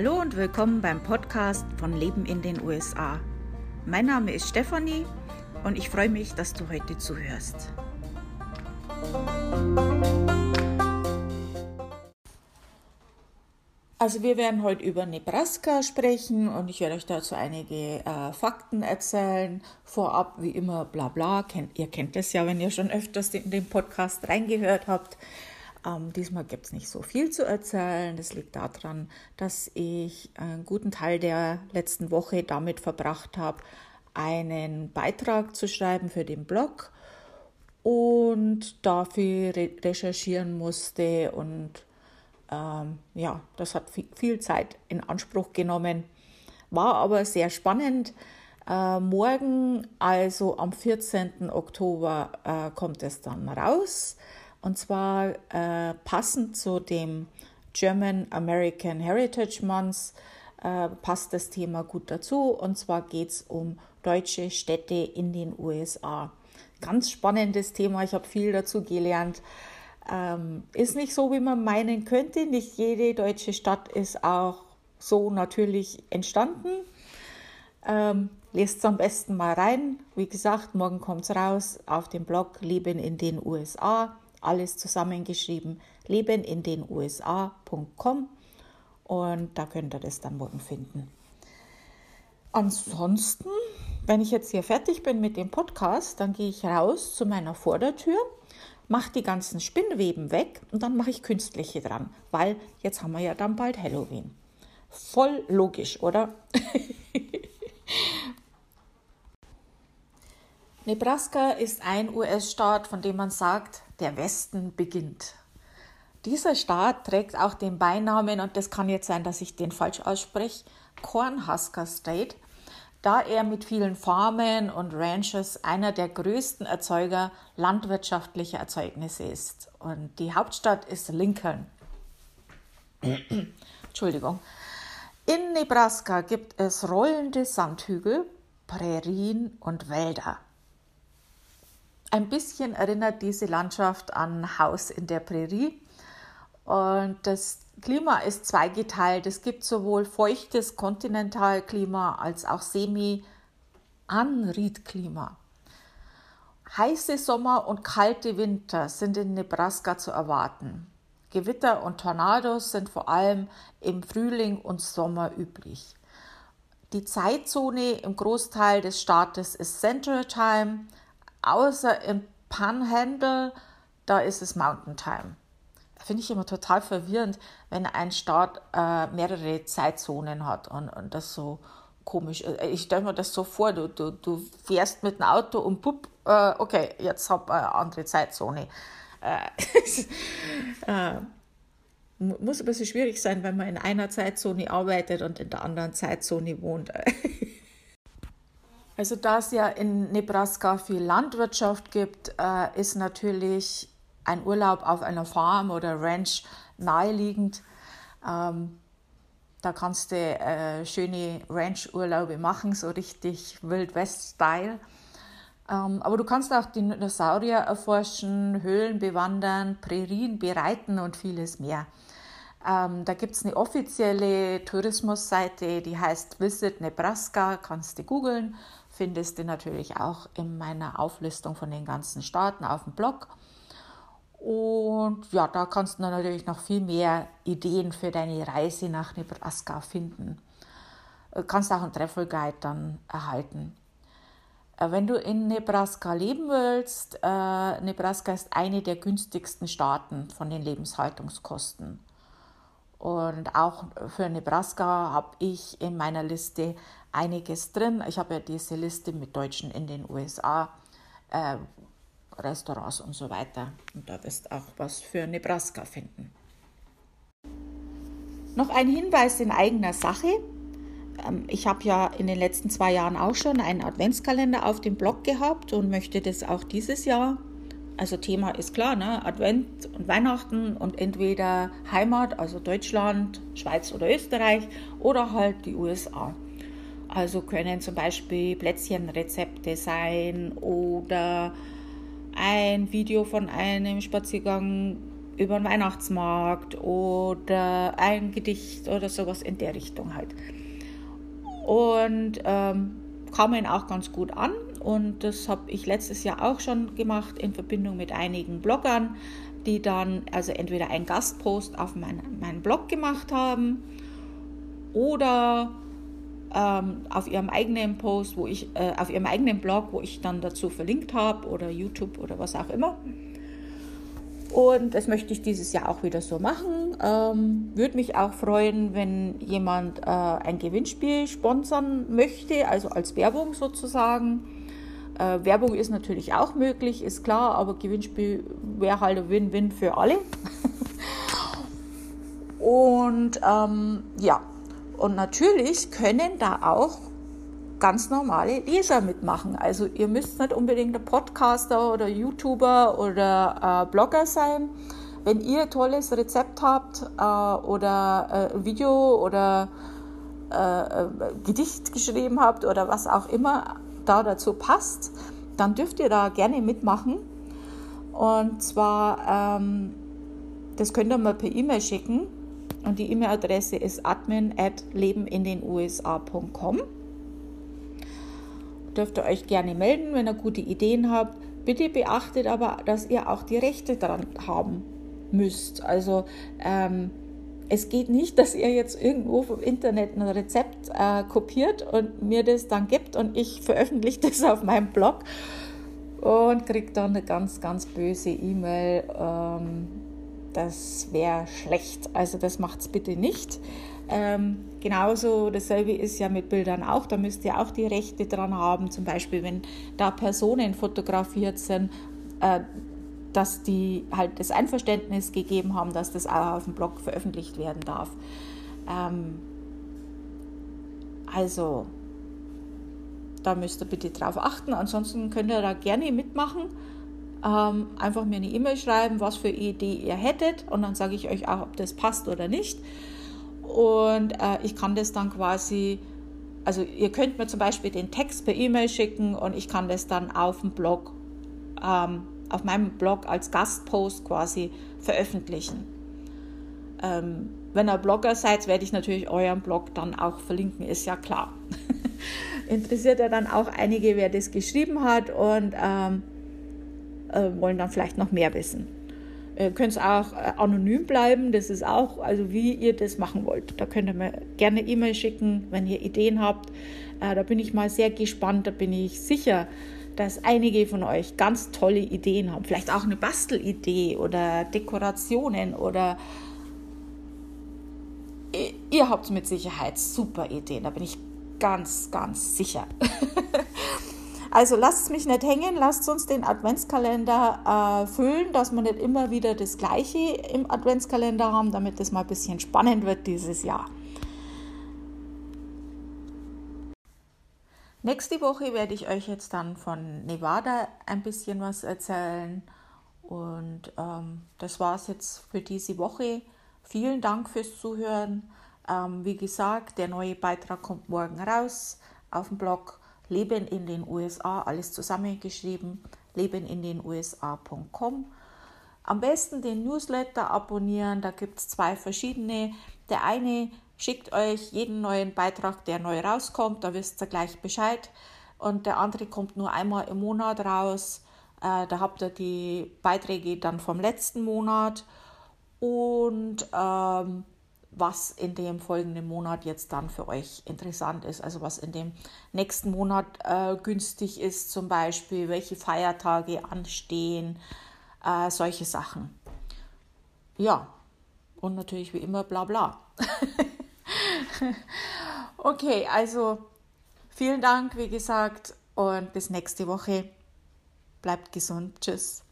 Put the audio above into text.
Hallo und willkommen beim Podcast von Leben in den USA. Mein Name ist Stefanie und ich freue mich, dass du heute zuhörst. Also wir werden heute über Nebraska sprechen und ich werde euch dazu einige äh, Fakten erzählen. Vorab wie immer bla bla. Kennt, ihr kennt das ja, wenn ihr schon öfters in den Podcast reingehört habt. Ähm, diesmal gibt es nicht so viel zu erzählen. Das liegt daran, dass ich einen guten Teil der letzten Woche damit verbracht habe, einen Beitrag zu schreiben für den Blog und dafür re recherchieren musste und ähm, ja, das hat viel Zeit in Anspruch genommen, war aber sehr spannend. Äh, morgen, also am 14. Oktober, äh, kommt es dann raus. Und zwar äh, passend zu dem German American Heritage Month äh, passt das Thema gut dazu. Und zwar geht es um deutsche Städte in den USA. Ganz spannendes Thema, ich habe viel dazu gelernt. Ähm, ist nicht so, wie man meinen könnte. Nicht jede deutsche Stadt ist auch so natürlich entstanden. Ähm, lest es am besten mal rein. Wie gesagt, morgen kommt es raus auf dem Blog Leben in den USA alles zusammengeschrieben, leben in den USA.com und da könnt ihr das dann morgen finden. Ansonsten, wenn ich jetzt hier fertig bin mit dem Podcast, dann gehe ich raus zu meiner Vordertür, mache die ganzen Spinnweben weg und dann mache ich künstliche dran, weil jetzt haben wir ja dann bald Halloween. Voll logisch, oder? Nebraska ist ein US-Staat, von dem man sagt, der Westen beginnt. Dieser Staat trägt auch den Beinamen, und das kann jetzt sein, dass ich den falsch ausspreche, Cornhusker State, da er mit vielen Farmen und Ranches einer der größten Erzeuger landwirtschaftlicher Erzeugnisse ist. Und die Hauptstadt ist Lincoln. Entschuldigung. In Nebraska gibt es rollende Sandhügel, Prärien und Wälder. Ein bisschen erinnert diese Landschaft an Haus in der Prärie. Und das Klima ist zweigeteilt. Es gibt sowohl feuchtes Kontinentalklima als auch Semi-Anriedklima. Heiße Sommer und kalte Winter sind in Nebraska zu erwarten. Gewitter und Tornados sind vor allem im Frühling und Sommer üblich. Die Zeitzone im Großteil des Staates ist Central Time, außer im Panhandle, da ist es Mountain Time. Finde ich immer total verwirrend, wenn ein Staat äh, mehrere Zeitzonen hat und, und das so komisch. Äh, ich stelle mir das so vor, du, du, du fährst mit dem Auto und pup, äh, okay, jetzt habe ich eine andere Zeitzone. Äh, äh, muss ein bisschen schwierig sein, wenn man in einer Zeitzone arbeitet und in der anderen Zeitzone wohnt. Also da es ja in Nebraska viel Landwirtschaft gibt, äh, ist natürlich ein Urlaub auf einer Farm oder Ranch naheliegend. Ähm, da kannst du äh, schöne Ranch-Urlaube machen, so richtig Wild West-Style. Ähm, aber du kannst auch Dinosaurier erforschen, Höhlen bewandern, Prärien bereiten und vieles mehr. Ähm, da gibt es eine offizielle Tourismusseite, die heißt Visit Nebraska, kannst du googeln findest du natürlich auch in meiner Auflistung von den ganzen Staaten auf dem Blog. Und ja, da kannst du natürlich noch viel mehr Ideen für deine Reise nach Nebraska finden. Du kannst auch einen Travel Guide dann erhalten. Äh, wenn du in Nebraska leben willst, äh, Nebraska ist eine der günstigsten Staaten von den Lebenshaltungskosten. Und auch für Nebraska habe ich in meiner Liste einiges drin. Ich habe ja diese Liste mit Deutschen in den USA, äh, Restaurants und so weiter. Und da wirst auch was für Nebraska finden. Noch ein Hinweis in eigener Sache. Ähm, ich habe ja in den letzten zwei Jahren auch schon einen Adventskalender auf dem Blog gehabt und möchte das auch dieses Jahr. Also Thema ist klar, ne? Advent und Weihnachten und entweder Heimat, also Deutschland, Schweiz oder Österreich oder halt die USA. Also können zum Beispiel Plätzchenrezepte sein oder ein Video von einem Spaziergang über den Weihnachtsmarkt oder ein Gedicht oder sowas in der Richtung halt. Und ähm, kam ihnen auch ganz gut an. Und das habe ich letztes Jahr auch schon gemacht in Verbindung mit einigen Bloggern, die dann also entweder einen Gastpost auf meinen mein Blog gemacht haben oder ähm, auf ihrem eigenen Post, wo ich, äh, auf ihrem eigenen Blog, wo ich dann dazu verlinkt habe oder YouTube oder was auch immer. Und das möchte ich dieses Jahr auch wieder so machen. Ähm, Würde mich auch freuen, wenn jemand äh, ein Gewinnspiel sponsern möchte, also als Werbung sozusagen. Äh, Werbung ist natürlich auch möglich, ist klar, aber Gewinnspiel wäre halt ein Win-Win für alle. Und ähm, ja, und natürlich können da auch ganz normale Leser mitmachen. Also ihr müsst nicht unbedingt ein Podcaster oder YouTuber oder äh, Blogger sein. Wenn ihr ein tolles Rezept habt äh, oder äh, Video oder äh, äh, Gedicht geschrieben habt oder was auch immer da dazu passt, dann dürft ihr da gerne mitmachen. Und zwar, ähm, das könnt ihr mal per E-Mail schicken und die E-Mail-Adresse ist admin at lebenindenusa.com. Dürft ihr euch gerne melden, wenn ihr gute Ideen habt. Bitte beachtet aber, dass ihr auch die Rechte daran haben müsst. Also ähm, es geht nicht, dass ihr jetzt irgendwo vom Internet ein Rezept äh, kopiert und mir das dann gibt und ich veröffentliche das auf meinem Blog und kriege dann eine ganz, ganz böse E-Mail. Ähm, das wäre schlecht. Also das macht es bitte nicht. Ähm, genauso dasselbe ist ja mit Bildern auch. Da müsst ihr auch die Rechte dran haben. Zum Beispiel, wenn da Personen fotografiert sind, äh, dass die halt das Einverständnis gegeben haben, dass das auch auf dem Blog veröffentlicht werden darf. Ähm, also da müsst ihr bitte drauf achten. Ansonsten könnt ihr da gerne mitmachen ähm, einfach mir eine E-Mail schreiben, was für Idee ihr hättet und dann sage ich euch auch, ob das passt oder nicht. Und äh, ich kann das dann quasi, also ihr könnt mir zum Beispiel den Text per E-Mail schicken und ich kann das dann auf dem Blog, ähm, auf meinem Blog als Gastpost quasi veröffentlichen. Ähm, wenn ihr Blogger seid, werde ich natürlich euren Blog dann auch verlinken, ist ja klar. Interessiert ja dann auch einige, wer das geschrieben hat und ähm, äh, wollen dann vielleicht noch mehr wissen. Ihr könnt auch äh, anonym bleiben, das ist auch, also wie ihr das machen wollt. Da könnt ihr mir gerne E-Mail schicken, wenn ihr Ideen habt. Äh, da bin ich mal sehr gespannt, da bin ich sicher, dass einige von euch ganz tolle Ideen haben. Vielleicht auch eine Bastelidee oder Dekorationen oder ihr habt mit Sicherheit super Ideen, da bin ich ganz, ganz sicher. Also lasst mich nicht hängen, lasst uns den Adventskalender äh, füllen, dass wir nicht immer wieder das Gleiche im Adventskalender haben, damit es mal ein bisschen spannend wird dieses Jahr. Nächste Woche werde ich euch jetzt dann von Nevada ein bisschen was erzählen. Und ähm, das war es jetzt für diese Woche. Vielen Dank fürs Zuhören. Ähm, wie gesagt, der neue Beitrag kommt morgen raus auf dem Blog. Leben in den USA, alles zusammengeschrieben, lebenindenusa.com. Am besten den Newsletter abonnieren, da gibt es zwei verschiedene. Der eine schickt euch jeden neuen Beitrag, der neu rauskommt, da wisst ihr gleich Bescheid. Und der andere kommt nur einmal im Monat raus. Äh, da habt ihr die Beiträge dann vom letzten Monat. Und ähm, was in dem folgenden Monat jetzt dann für euch interessant ist, also was in dem nächsten Monat äh, günstig ist, zum Beispiel, welche Feiertage anstehen, äh, solche Sachen. Ja, und natürlich wie immer bla bla. okay, also vielen Dank, wie gesagt, und bis nächste Woche. Bleibt gesund. Tschüss.